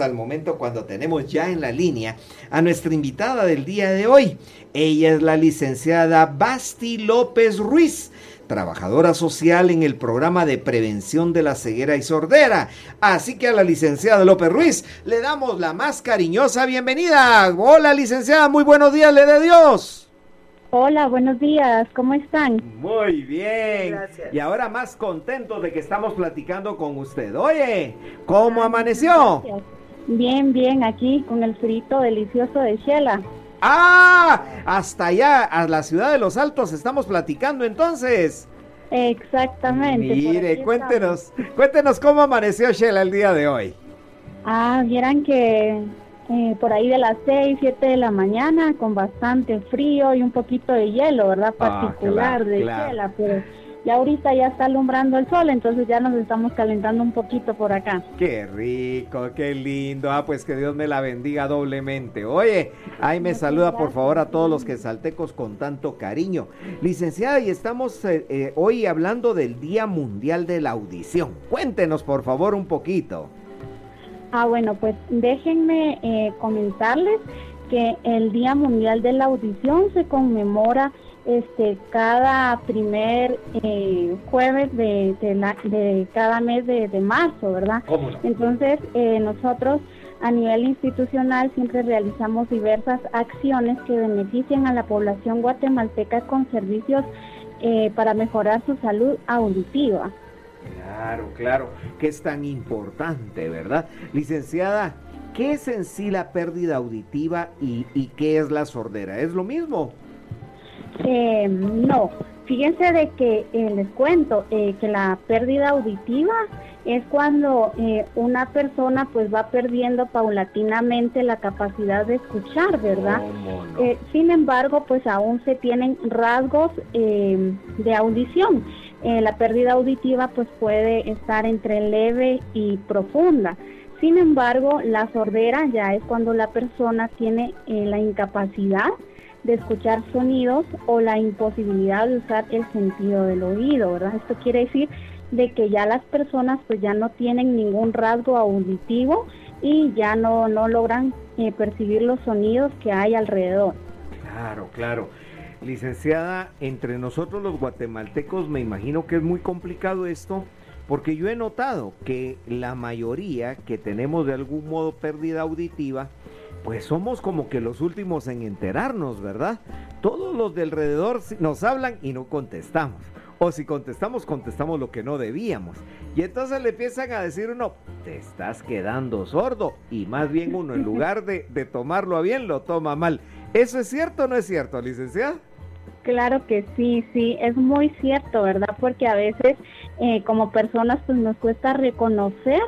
al momento cuando tenemos ya en la línea a nuestra invitada del día de hoy. Ella es la licenciada Basti López Ruiz, trabajadora social en el programa de prevención de la ceguera y sordera. Así que a la licenciada López Ruiz le damos la más cariñosa bienvenida. Hola licenciada, muy buenos días, le de Dios. Hola, buenos días, ¿cómo están? Muy bien. Gracias. Y ahora más contentos de que estamos platicando con usted. Oye, ¿cómo amaneció? Bien, bien, aquí con el frito delicioso de Shela. Ah, hasta allá, a la ciudad de los Altos, estamos platicando entonces. Exactamente. Mire, cuéntenos, cuéntenos cómo amaneció Shela el día de hoy. Ah, vieran que eh, por ahí de las 6, 7 de la mañana con bastante frío y un poquito de hielo, ¿verdad? Ah, Particular de Shela, pero ya ahorita ya está alumbrando el sol, entonces ya nos estamos calentando un poquito por acá. Qué rico, qué lindo. Ah, pues que Dios me la bendiga doblemente. Oye, ahí me saluda por favor a todos los que saltecos con tanto cariño. Licenciada, y estamos eh, eh, hoy hablando del Día Mundial de la Audición. Cuéntenos por favor un poquito. Ah, bueno, pues déjenme eh, comentarles que el Día Mundial de la Audición se conmemora este cada primer eh, jueves de, de, cada mes de, marzo, ¿verdad? Entonces, eh, nosotros a nivel institucional siempre realizamos diversas acciones que benefician a la población guatemalteca con servicios eh, para mejorar su salud auditiva. Claro, claro, que es tan importante, ¿verdad? Licenciada, ¿qué es en sí la pérdida auditiva y, y qué es la sordera? ¿Es lo mismo? Eh, no, fíjense de que eh, les cuento eh, que la pérdida auditiva es cuando eh, una persona pues va perdiendo paulatinamente la capacidad de escuchar, ¿verdad? sin embargo, pues aún se tienen rasgos de audición. la pérdida auditiva pues puede estar entre leve y profunda. Sin embargo, la sordera ya es cuando la persona tiene la incapacidad de escuchar sonidos o la imposibilidad de usar el sentido del oído, ¿verdad? Esto quiere decir de que ya las personas pues ya no tienen ningún rasgo auditivo y ya no, no logran eh, percibir los sonidos que hay alrededor. Claro, claro. Licenciada, entre nosotros los guatemaltecos me imagino que es muy complicado esto, porque yo he notado que la mayoría que tenemos de algún modo pérdida auditiva, pues somos como que los últimos en enterarnos, ¿verdad? Todos los de alrededor nos hablan y no contestamos. O si contestamos, contestamos lo que no debíamos. Y entonces le empiezan a decir uno, te estás quedando sordo. Y más bien uno, en lugar de, tomarlo a bien, lo toma mal. ¿Eso es cierto o no es cierto, licenciada? Claro que sí, sí, es muy cierto, ¿verdad? Porque a veces eh, como personas pues nos cuesta reconocer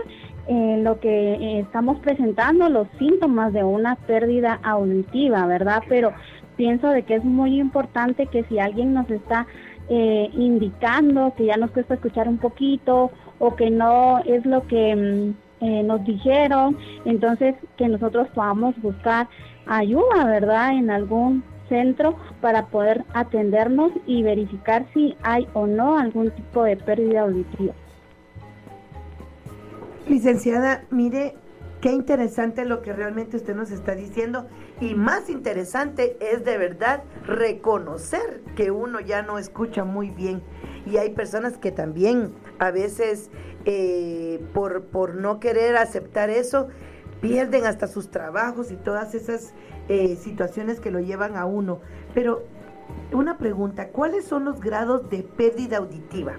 en lo que eh, estamos presentando los síntomas de una pérdida auditiva, ¿verdad? Pero pienso de que es muy importante que si alguien nos está eh, indicando que ya nos cuesta escuchar un poquito o que no es lo que mm, eh, nos dijeron, entonces que nosotros podamos buscar ayuda, ¿verdad? En algún centro para poder atendernos y verificar si hay o no algún tipo de pérdida auditiva. Licenciada, mire qué interesante lo que realmente usted nos está diciendo y más interesante es de verdad reconocer que uno ya no escucha muy bien y hay personas que también a veces eh, por, por no querer aceptar eso pierden hasta sus trabajos y todas esas eh, situaciones que lo llevan a uno. Pero una pregunta, ¿cuáles son los grados de pérdida auditiva?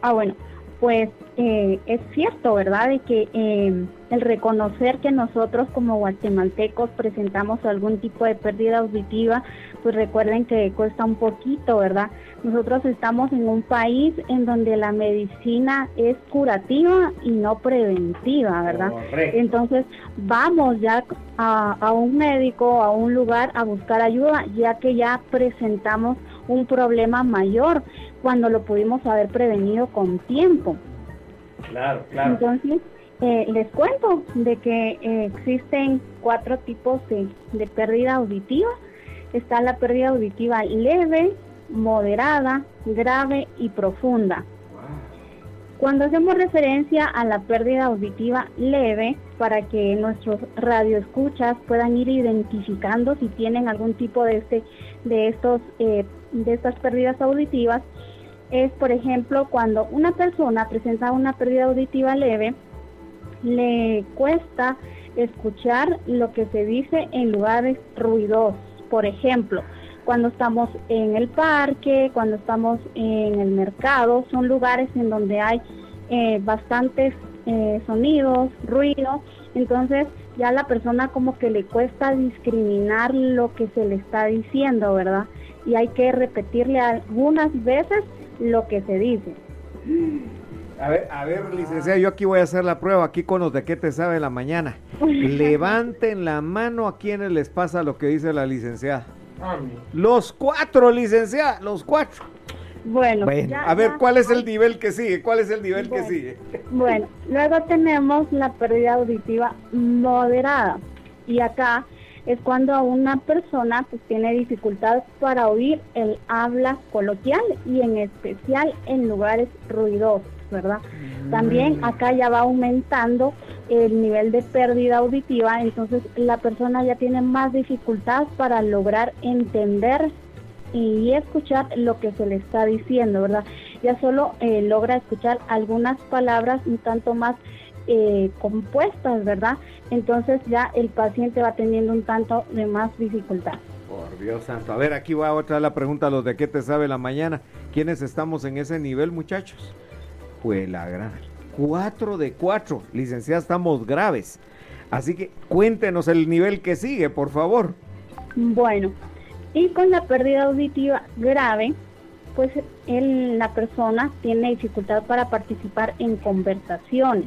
Ah, bueno, pues eh, es cierto, ¿verdad? De que eh, el reconocer que nosotros como guatemaltecos presentamos algún tipo de pérdida auditiva, pues recuerden que cuesta un poquito, ¿verdad? Nosotros estamos en un país en donde la medicina es curativa y no preventiva, ¿verdad? Entonces vamos ya a, a un médico, a un lugar a buscar ayuda, ya que ya presentamos un problema mayor cuando lo pudimos haber prevenido con tiempo. Claro, claro. Entonces, eh, les cuento de que eh, existen cuatro tipos de, de pérdida auditiva. Está la pérdida auditiva leve, moderada, grave y profunda. Cuando hacemos referencia a la pérdida auditiva leve, para que nuestros radioescuchas puedan ir identificando si tienen algún tipo de este, de estos, eh, de estas pérdidas auditivas, es por ejemplo cuando una persona presenta una pérdida auditiva leve, le cuesta escuchar lo que se dice en lugares ruidosos. Por ejemplo, cuando estamos en el parque, cuando estamos en el mercado, son lugares en donde hay eh, bastantes eh, sonidos, ruido, entonces ya la persona como que le cuesta discriminar lo que se le está diciendo, ¿verdad? Y hay que repetirle algunas veces lo que se dice. A ver, a ver, licenciada, yo aquí voy a hacer la prueba, aquí con los de qué te sabe la mañana. Levanten la mano a quienes les pasa lo que dice la licenciada. Los cuatro, licenciada, los cuatro. Bueno, a ver, ¿cuál es el nivel que sigue? ¿Cuál es el nivel que sigue? Bueno, luego tenemos la pérdida auditiva moderada. Y acá es cuando una persona pues tiene dificultad para oír el habla coloquial y en especial en lugares ruidosos, ¿verdad? También mm. acá ya va aumentando el nivel de pérdida auditiva, entonces la persona ya tiene más dificultad para lograr entender y escuchar lo que se le está diciendo, ¿verdad? Ya solo eh, logra escuchar algunas palabras un tanto más eh, compuestas, ¿verdad? Entonces ya el paciente va teniendo un tanto de más dificultad. Por Dios santo. A ver, aquí va otra la pregunta a los de qué te sabe la mañana. ¿Quiénes estamos en ese nivel, muchachos? Pues la gran. Cuatro de cuatro. Licenciada, estamos graves. Así que cuéntenos el nivel que sigue, por favor. Bueno, y con la pérdida auditiva grave, pues la persona tiene dificultad para participar en conversaciones.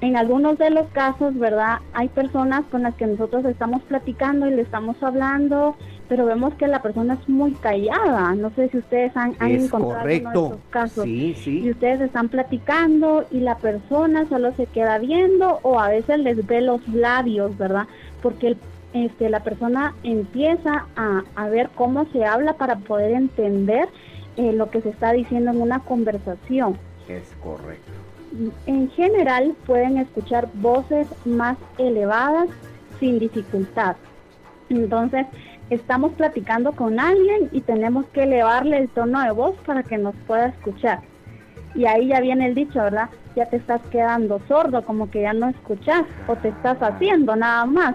En algunos de los casos, ¿verdad? Hay personas con las que nosotros estamos platicando y le estamos hablando, pero vemos que la persona es muy callada. No sé si ustedes han, encontrado correcto. estos casos. Sí, sí. Y ustedes están platicando y la persona solo se queda viendo o a veces les ve los labios, ¿verdad? Porque el este, la persona empieza a, ver cómo se habla para poder entender eh, lo que se está diciendo en una conversación. Es correcto. En general pueden escuchar voces más elevadas sin dificultad. Entonces, estamos platicando con alguien y tenemos que elevarle el tono de voz para que nos pueda escuchar. Y ahí ya viene el dicho, ¿verdad? Ya te estás quedando sordo, como que ya no escuchas o te estás haciendo nada más.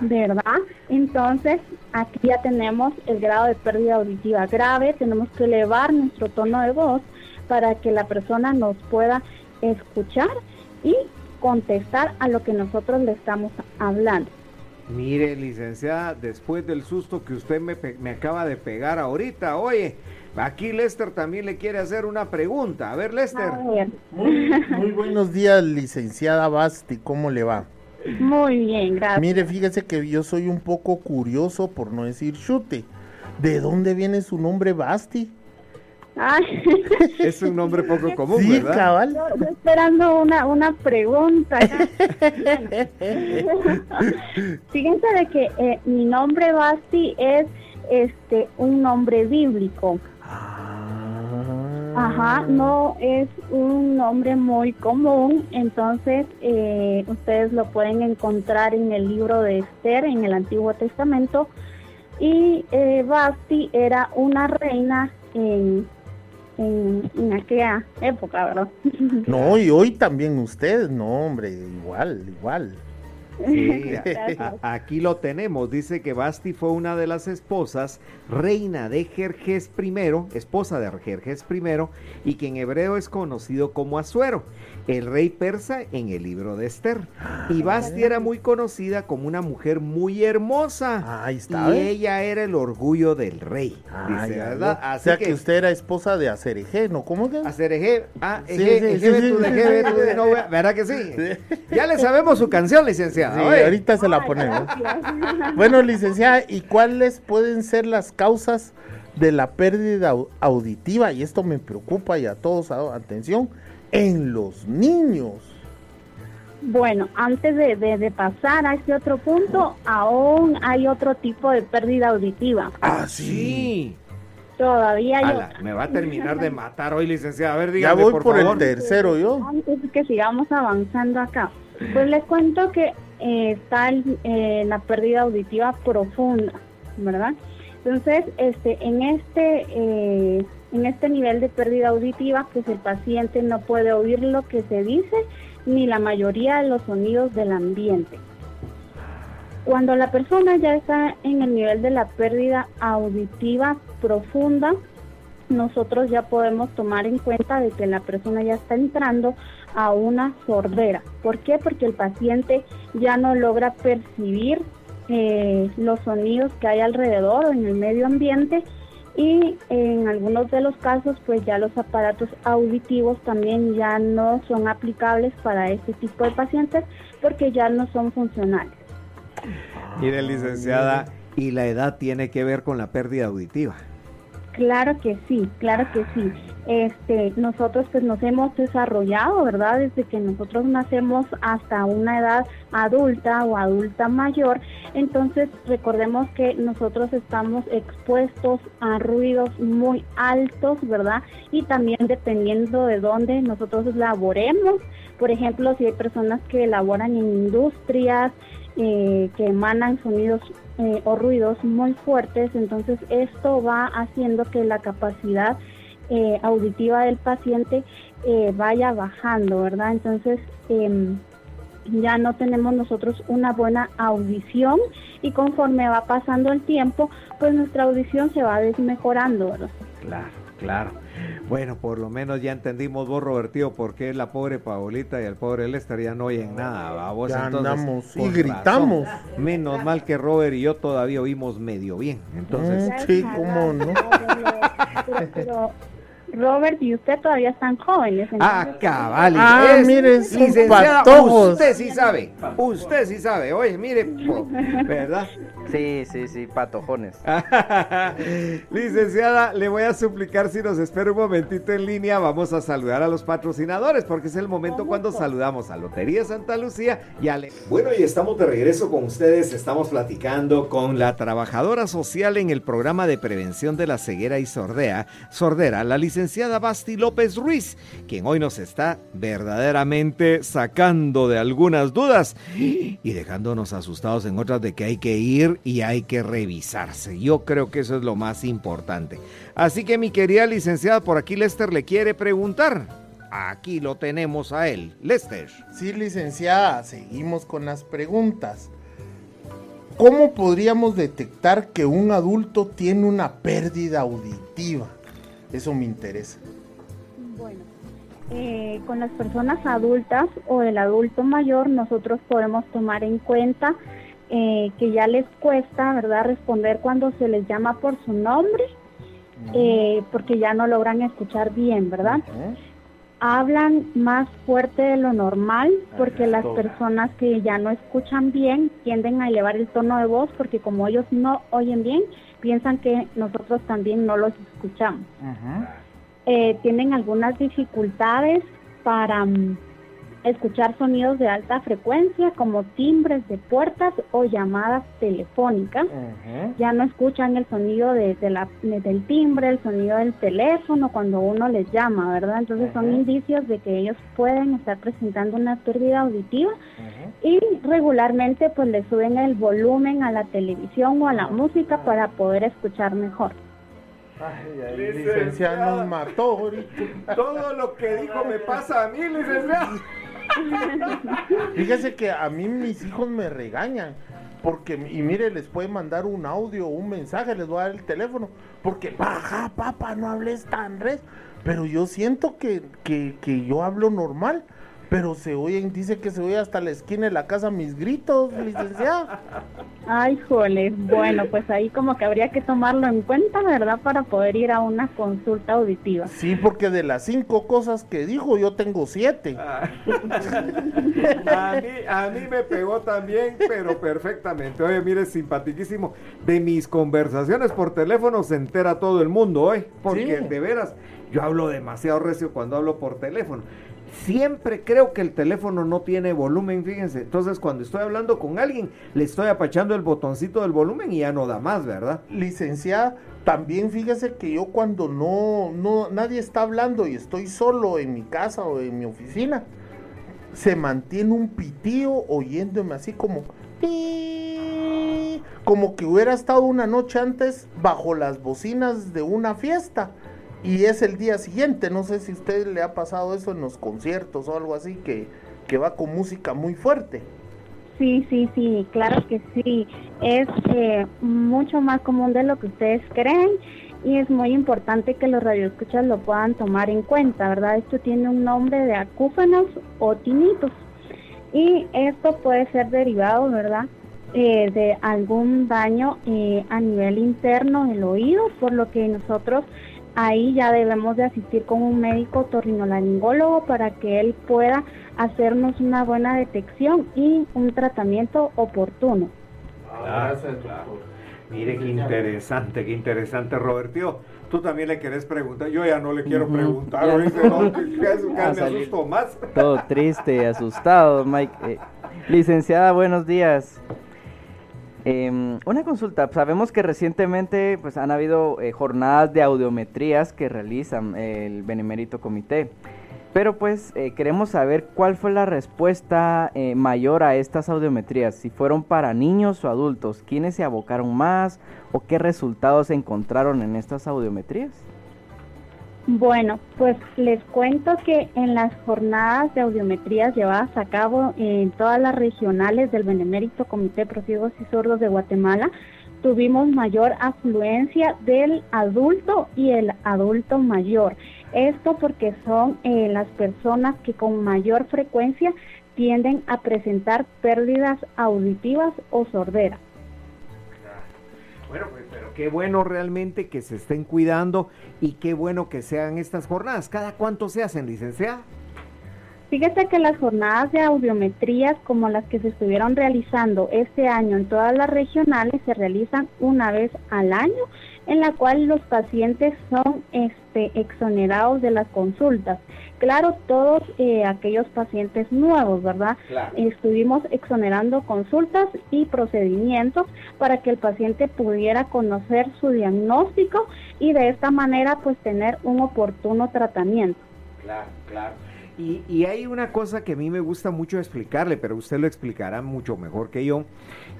¿verdad? Entonces, aquí ya tenemos el grado de pérdida auditiva grave, tenemos que elevar nuestro tono de voz para que la persona nos pueda escuchar y contestar a lo que nosotros le estamos hablando. Mire, licenciada, después del susto que usted me, me acaba de pegar ahorita, oye, aquí Lester también le quiere hacer una pregunta. A ver, Lester. Muy, muy buenos días, licenciada Basti, ¿cómo le va? Muy bien, gracias. Mire, fíjese que yo soy un poco curioso, por no decir chute. ¿De dónde viene su nombre Basti? Es un nombre poco común, sí, cabal. Estoy esperando una, una pregunta. Fíjense de que eh, mi nombre Basti es este un nombre bíblico. Ajá, no es un nombre muy común, entonces eh, ustedes lo pueden encontrar en el libro de Esther, en el Antiguo Testamento, y eh, Basti era una reina en, en, en, aquella época, ¿verdad? No, y hoy también ustedes, no, hombre, igual, igual. Sí, aquí lo tenemos. Dice que Basti fue una de las esposas, reina de Jerjes I, esposa de Jerjes I, y que en hebreo es conocido como Asuero el rey persa en el libro de Esther. Y ah, Basti era muy conocida como una mujer muy hermosa. Ahí está. Y ella era el orgullo del rey. Ah, dice, ¿verdad? o sea que, usted era esposa de Acerejé, ¿no? ¿Cómo que? Acerejé. Ah, sí, ¿verdad que sí? Ya le sabemos su canción, licenciada. ahorita se la ponemos. bueno, licenciada, ¿y cuáles pueden ser las causas de la pérdida auditiva? Y esto me preocupa y a todos, atención en los niños. Bueno, antes de, pasar a este otro punto, aún hay otro tipo de pérdida auditiva. Ah, sí. Todavía hay Ala, otra. me va a terminar de matar hoy, licenciada. A ver, Ya dígame, voy por, por, favor. el tercero yo. Antes que sigamos avanzando acá, pues les cuento que eh, está eh, la pérdida auditiva profunda, ¿verdad? Entonces, este, en este eh, en este nivel de pérdida auditiva, pues el paciente no puede oír lo que se dice ni la mayoría de los sonidos del ambiente. Cuando la persona ya está en el nivel de la pérdida auditiva profunda, nosotros ya podemos tomar en cuenta de que la persona ya está entrando a una sordera. ¿Por qué? Porque el paciente ya no logra percibir eh, los sonidos que hay alrededor o en el medio ambiente y en algunos de los casos pues ya los aparatos auditivos también ya no son aplicables para este tipo de pacientes porque ya no son funcionales. Mire, licenciada, y la edad tiene que ver con la pérdida auditiva. Claro que sí, claro que sí. Este, nosotros pues nos hemos desarrollado, ¿verdad? Desde que nosotros nacemos hasta una edad adulta o adulta mayor. Entonces, recordemos que nosotros estamos expuestos a ruidos muy altos, ¿verdad? Y también dependiendo de dónde nosotros laboremos. Por ejemplo, si hay personas que laboran en industrias, eh, que emanan sonidos eh, o ruidos muy fuertes, entonces esto va haciendo que la capacidad eh, auditiva del paciente eh, vaya bajando, ¿verdad? Entonces em, ya no tenemos nosotros una buena audición y conforme va pasando el tiempo, pues nuestra audición se va desmejorando, ¿verdad? Claro, claro. Bueno, por lo menos ya entendimos vos, Robertío, por qué la pobre Paolita y el pobre Lester ya no oyen nada. ¿va? Vos, Ya entonces, andamos y gritamos. razón. Menos mal que Robert y yo todavía oímos medio bien. Entonces, Mm, sí, cómo no. Pero, pero, Robert y usted todavía están jóvenes. Ah, cabal. Ah, es- mire, son licenciada, patojos. Usted sí sabe. Usted sí sabe. Oye, mire, po- ¿verdad? Sí, sí, sí, patojones. Licenciada, le voy a suplicar si nos espera un momentito en línea. Vamos a saludar a los patrocinadores porque es el momento cuando saludamos a Lotería Santa Lucía y a Le- Bueno, y estamos de regreso con ustedes. Estamos platicando con la trabajadora social en el programa de prevención de la ceguera y sordea, sordera, la licenciada Basti López Ruiz, quien hoy nos está verdaderamente sacando de algunas dudas y dejándonos asustados en otras de que hay que ir y hay que revisarse. Yo creo que eso es lo más importante. Así que mi querida licenciada, por aquí Lester le quiere preguntar. Aquí lo tenemos a él. Lester. Sí, licenciada, seguimos con las preguntas. ¿Cómo podríamos detectar que un adulto tiene una pérdida auditiva? Eso me interesa. Bueno, eh, con las personas adultas o el adulto mayor, nosotros podemos tomar en cuenta eh, que ya les cuesta, ¿verdad?, responder cuando se les llama por su nombre, eh, porque ya no logran escuchar bien, ¿verdad? Hablan más fuerte de lo normal, porque las personas que ya no escuchan bien tienden a elevar el tono de voz, porque como ellos no oyen bien, piensan que nosotros también no los escuchamos Ujú. eh, tienen algunas dificultades para mm, escuchar sonidos de alta frecuencia como timbres de puertas o llamadas telefónicas. Ya no escuchan el sonido de, de la, de- del timbre, el sonido del teléfono cuando uno les llama, ¿verdad? Entonces son indicios de que ellos pueden estar presentando una pérdida auditiva y regularmente pues le suben el volumen a la televisión o a la música para poder escuchar mejor. Ay, ay, Licenciada. licenciada nos mató. Todo lo que dijo me pasa a mí, licenciada. Fíjese que a mí mis hijos me regañan. Porque, y mire, les puede mandar un audio un mensaje, les voy a dar el teléfono. Porque, baja, papá, no hables tan res. Pero yo siento que, que yo hablo normal. Pero se oyen, dice que se oye hasta la esquina de la casa mis gritos, licenciada. Ay, jole, bueno, pues ahí como que habría que tomarlo en cuenta, ¿verdad? Para poder ir a una consulta auditiva. Sí, porque de las cinco cosas que dijo, yo tengo siete. A mí, a mí me pegó también, pero perfectamente. Oye, mire, simpaticísimo. De mis conversaciones por teléfono se entera todo el mundo hoy. Porque Sí. de veras, yo hablo demasiado recio cuando hablo por teléfono. Siempre creo que el teléfono no tiene volumen, fíjense. Entonces, cuando estoy hablando con alguien, le estoy apachando el botoncito del volumen y ya no da más, ¿verdad? Licenciada, también fíjese que yo cuando no, no, nadie está hablando y estoy solo en mi casa o en mi oficina, se mantiene un pitío oyéndome así como, como que hubiera estado una noche antes bajo las bocinas de una fiesta y es el día siguiente. No sé si a usted le ha pasado eso en los conciertos o algo así, que, que va con música muy fuerte. Sí, sí, sí, claro que sí. Es eh, mucho más común de lo que ustedes creen y es muy importante que los radioescuchas lo puedan tomar en cuenta, ¿verdad? Esto tiene un nombre de acúfenos o tinitos y esto puede ser derivado, ¿verdad? Eh, de algún daño eh, a nivel interno del oído, por lo que nosotros ahí ya debemos de asistir con un médico torrinolaringólogo para que él pueda hacernos una buena detección y un tratamiento oportuno. Gracias, Mire qué interesante, qué interesante, Roberto. Tú también le querés preguntar. Yo ya no le quiero preguntar. Ahorita no, me asusto más. Todo triste, asustado, Mike. Eh, licenciada, buenos días. Em, una consulta, sabemos que recientemente pues, han habido eh, jornadas de audiometrías que realizan el Benemérito Comité, pero pues eh, queremos saber cuál fue la respuesta eh, mayor a estas audiometrías, si fueron para niños o adultos, quiénes se abocaron más o qué resultados encontraron en estas audiometrías. Bueno, pues les cuento que en las jornadas de audiometrías llevadas a cabo en todas las regionales del Benemérito Comité de y Sordos de Guatemala, tuvimos mayor afluencia del adulto y el adulto mayor. Esto porque son eh, las personas que con mayor frecuencia tienden a presentar pérdidas auditivas o sordera. Bueno, pues qué bueno realmente que se estén cuidando y qué bueno que sean estas jornadas. ¿Cada cuánto se hacen, licenciada? Fíjese que las jornadas de audiometrías como las que se estuvieron realizando este año en todas las regionales se realizan una vez al año, en la cual los pacientes son este, exonerados de las consultas. Claro, todos eh, aquellos pacientes nuevos, ¿verdad? Estuvimos exonerando consultas y procedimientos para que el paciente pudiera conocer su diagnóstico y de esta manera pues tener un oportuno tratamiento. Claro, claro. Y, y, hay una cosa que a mí me gusta mucho explicarle, pero usted lo explicará mucho mejor que yo,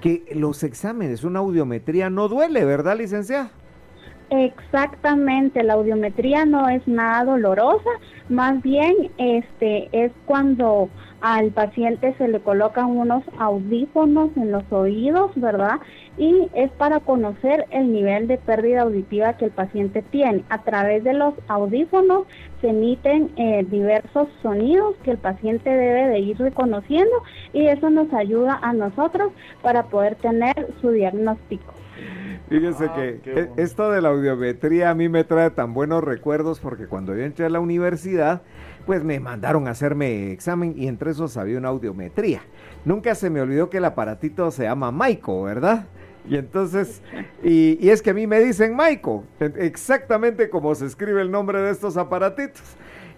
que los exámenes, una audiometría no duele, ¿verdad, licenciada? Exactamente, la audiometría no es nada dolorosa, más bien este es cuando al paciente se le colocan unos audífonos en los oídos, ¿verdad? Y es para conocer el nivel de pérdida auditiva que el paciente tiene. A través de los audífonos se emiten eh, diversos sonidos que el paciente debe de ir reconociendo y eso nos ayuda a nosotros para poder tener su diagnóstico. Fíjense ah, que e, esto de la audiometría a mí me trae tan buenos recuerdos porque cuando yo entré a la universidad, pues me mandaron a hacerme examen y entre esos había una audiometría. Nunca se me olvidó que el aparatito se llama Maiko, ¿verdad? Y entonces, y, y es que a mí me dicen Maiko, exactamente como se escribe el nombre de estos aparatitos.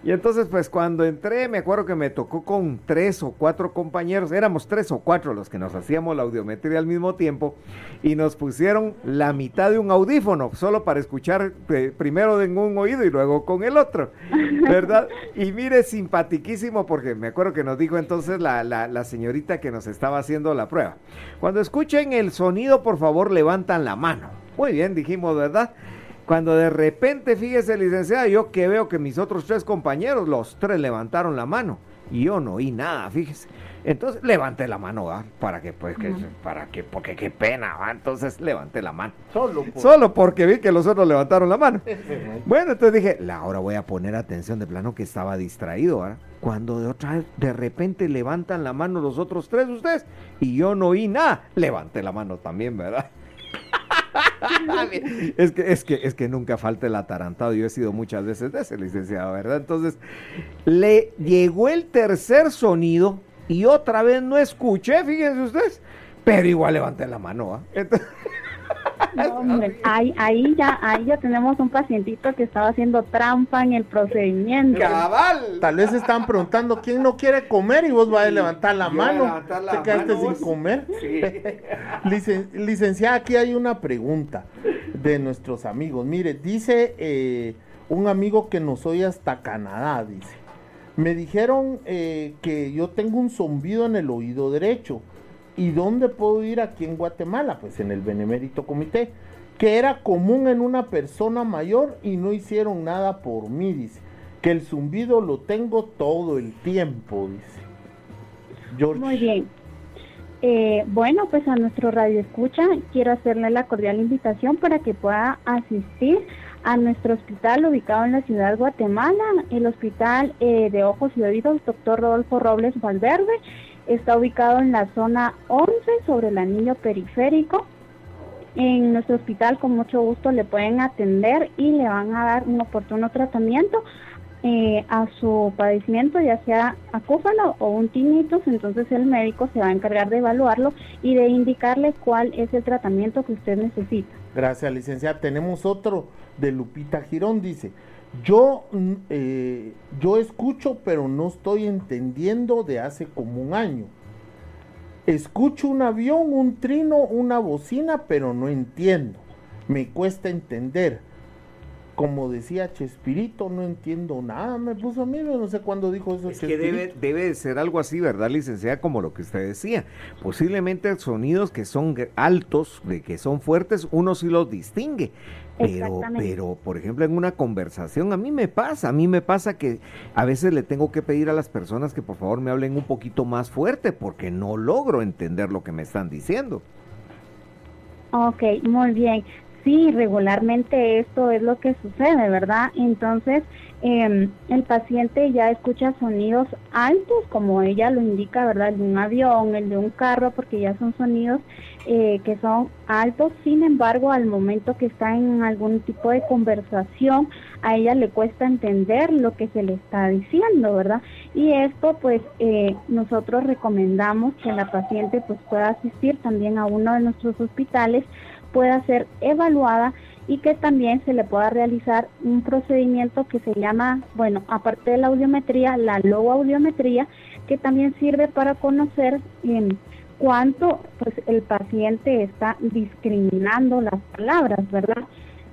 Y entonces, pues cuando entré, me acuerdo que me tocó con tres o cuatro compañeros, éramos tres o cuatro los que nos hacíamos la audiometría al mismo tiempo, y nos pusieron la mitad de un audífono, solo para escuchar eh, primero en un oído y luego con el otro, ¿verdad? Y mire, simpatiquísimo, porque me acuerdo que nos dijo entonces la, la, la señorita que nos estaba haciendo la prueba. Cuando escuchen el sonido, por favor, levantan la mano. Muy bien, dijimos, ¿verdad? Cuando de repente, fíjese, licenciada, yo que veo que mis otros tres compañeros, los tres levantaron la mano y yo no oí nada, fíjese. Entonces levanté la mano, ¿va? Para que, pues, que, para que, porque qué pena, ¿va? Entonces levanté la mano. Solo, Solo porque vi que los otros levantaron la mano. bueno, entonces dije, ahora voy a poner atención de plano que estaba distraído, ¿verdad? Cuando de otra vez, de repente levantan la mano los otros tres ustedes y yo no oí nada, levanté la mano también, ¿verdad? Es, que, es, que, es que nunca falta el atarantado. Yo he sido muchas veces de ese licenciado, ¿verdad? Entonces, le llegó el tercer sonido y otra vez no escuché, fíjense ustedes, pero igual levanté la mano. ahí, ahí, ya, ahí ya tenemos un pacientito que estaba haciendo trampa en el procedimiento. Cabal. Tal vez están preguntando quién no quiere comer y vos vas a levantar la mano. Te quedaste sin comer. licenciada, aquí hay una pregunta de nuestros amigos. Mire, dice eh, un amigo que nos oye hasta Canadá, dice. Me dijeron eh, que yo tengo un zumbido en el oído derecho ¿Y dónde puedo ir aquí en Guatemala? Pues en el Benemérito Comité, que era común en una persona mayor y no hicieron nada por mí, dice. Que el zumbido lo tengo todo el tiempo, dice. Muy bien. Eh, bueno, pues a nuestro radio escucha quiero hacerle la cordial invitación para que pueda asistir a nuestro hospital ubicado en la ciudad de Guatemala, el Hospital eh, de Ojos y Oídos, doctor Rodolfo Robles Valverde. Está ubicado en la zona 11 sobre el anillo periférico. En nuestro hospital con mucho gusto le pueden atender y le van a dar un oportuno tratamiento eh, a su padecimiento, ya sea acúfalo o un tinnitus, entonces el médico se va a encargar de evaluarlo y de indicarle cuál es el tratamiento que usted necesita. Gracias, licenciada. Tenemos otro de Lupita Girón, dice, yo, mm, eh, yo escucho, pero no estoy entendiendo de hace como un año. Escucho un avión, un trino, una bocina, pero no entiendo. Me cuesta entender como decía Chespirito, no entiendo nada, me puso a mí, no sé cuándo dijo eso. Es que debe, debe ser algo así, ¿verdad, licenciada? Como lo que usted decía. Posiblemente sonidos que son altos, de que son fuertes, uno sí los distingue. Pero, pero, por ejemplo, en una conversación, a mí me pasa, a mí me pasa que a veces le tengo que pedir a las personas que por favor me hablen un poquito más fuerte porque no logro entender lo que me están diciendo. Ok, muy bien sí, regularmente esto es lo que sucede, ¿verdad? Entonces, em, el paciente ya escucha sonidos altos, como ella lo indica, ¿verdad? El de un avión, el de un carro, porque ya son sonidos eh, que son altos. Sin embargo, al momento que está en algún tipo de conversación, a ella le cuesta entender lo que se le está diciendo, ¿verdad? Y esto, pues, eh, nosotros recomendamos que la paciente pues pueda asistir también a uno de nuestros hospitales pueda ser evaluada y que también se le pueda realizar un procedimiento que se llama, bueno, aparte de la audiometría, la logoaudiometría, que también sirve para conocer en cuánto pues el paciente está discriminando las palabras, ¿verdad?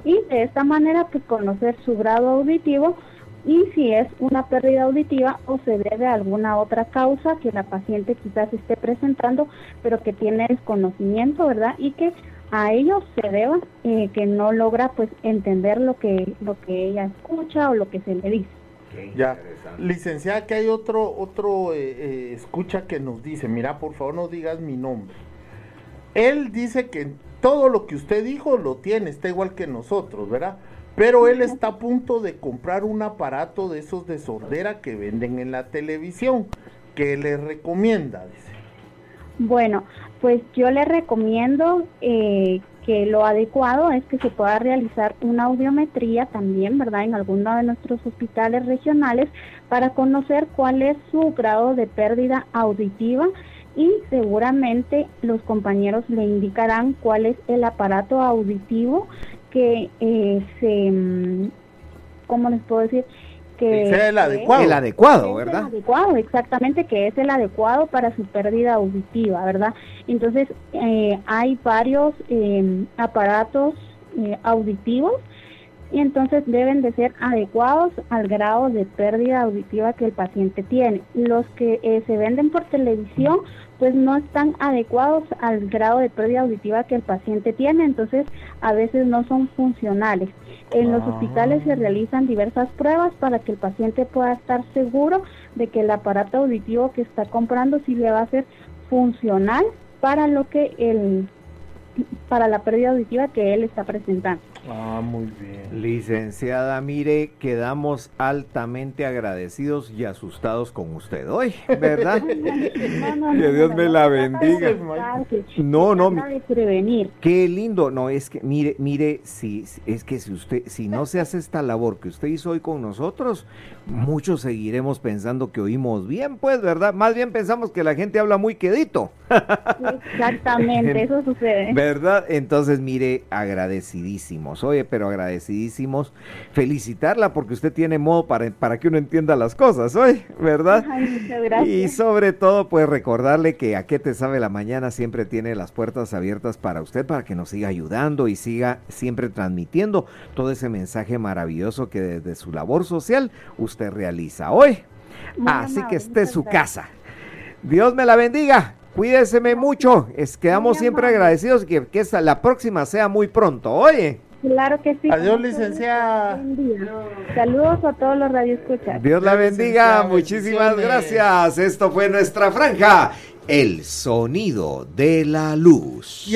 Y de esta manera pues conocer su grado auditivo y si es una pérdida auditiva o se debe a alguna otra causa que la paciente quizás esté presentando, pero que tiene desconocimiento, ¿verdad? Y que a ellos se deba eh, que no logra pues entender lo que lo que ella escucha o lo que se le dice. Ya, licenciada, que hay otro otro eh, eh, escucha que nos dice, mira, por favor no digas mi nombre. Él dice que todo lo que usted dijo lo tiene, está igual que nosotros, ¿verdad? Pero él está a punto de comprar un aparato de esos de sordera que venden en la televisión. que le recomienda? Dice. Bueno, pues yo le recomiendo eh, que lo adecuado es que se pueda realizar una audiometría también, ¿verdad? En alguno de nuestros hospitales regionales para conocer cuál es su grado de pérdida auditiva y seguramente los compañeros le indicarán cuál es el aparato auditivo que eh, se, mm, ¿cómo les puedo decir? Que es el adecuado. El adecuado, ¿verdad? El adecuado, exactamente, que es el adecuado para su pérdida auditiva, ¿verdad? Entonces, eh, hay varios em, aparatos eh, auditivos y entonces deben de ser adecuados al grado de pérdida auditiva que el paciente tiene. Los que eh, se venden por televisión pues no están adecuados al grado de pérdida auditiva que el paciente tiene, entonces a veces no son funcionales. En los hospitales se realizan diversas pruebas para que el paciente pueda estar seguro de que el aparato auditivo que está comprando sí le va a ser funcional para lo que el para la pérdida auditiva que él está presentando. Ah, muy bien. Licenciada, mire, quedamos altamente agradecidos y asustados con usted hoy, ¿verdad? No, no, Que Dios no, me no, la bendiga. No, no. Qué lindo, no, es que, mire, mire, si, si- es que si usted, si no se hace esta labor que usted hizo hoy con nosotros, muchos seguiremos pensando que oímos bien, pues, ¿verdad? Más bien pensamos que la gente habla muy quedito. Exactamente, eso sucede. ¿Verdad? Entonces, mire, Oye, pero agradecidísimos. Felicitarla porque usted tiene modo para, para que uno entienda las cosas, oye, ¿verdad? Ay, muchas gracias. Y sobre todo, pues recordarle que a qué te sabe la mañana siempre tiene las puertas abiertas para usted, para que nos siga ayudando y siga siempre transmitiendo todo ese mensaje maravilloso que desde su labor social usted realiza hoy. Muy Así amable, que esté su gracias. casa. Dios me la bendiga. Cuídeseme mucho. Es, quedamos siempre agradecidos que, que esta- la próxima sea muy pronto. Oye, Claro que sí. Adiós, licenciada. Saludos a todos los radioescuchas. Dios la bendiga. licenciada. Muchísimas gracias. Esto fue nuestra franja. El sonido de la luz.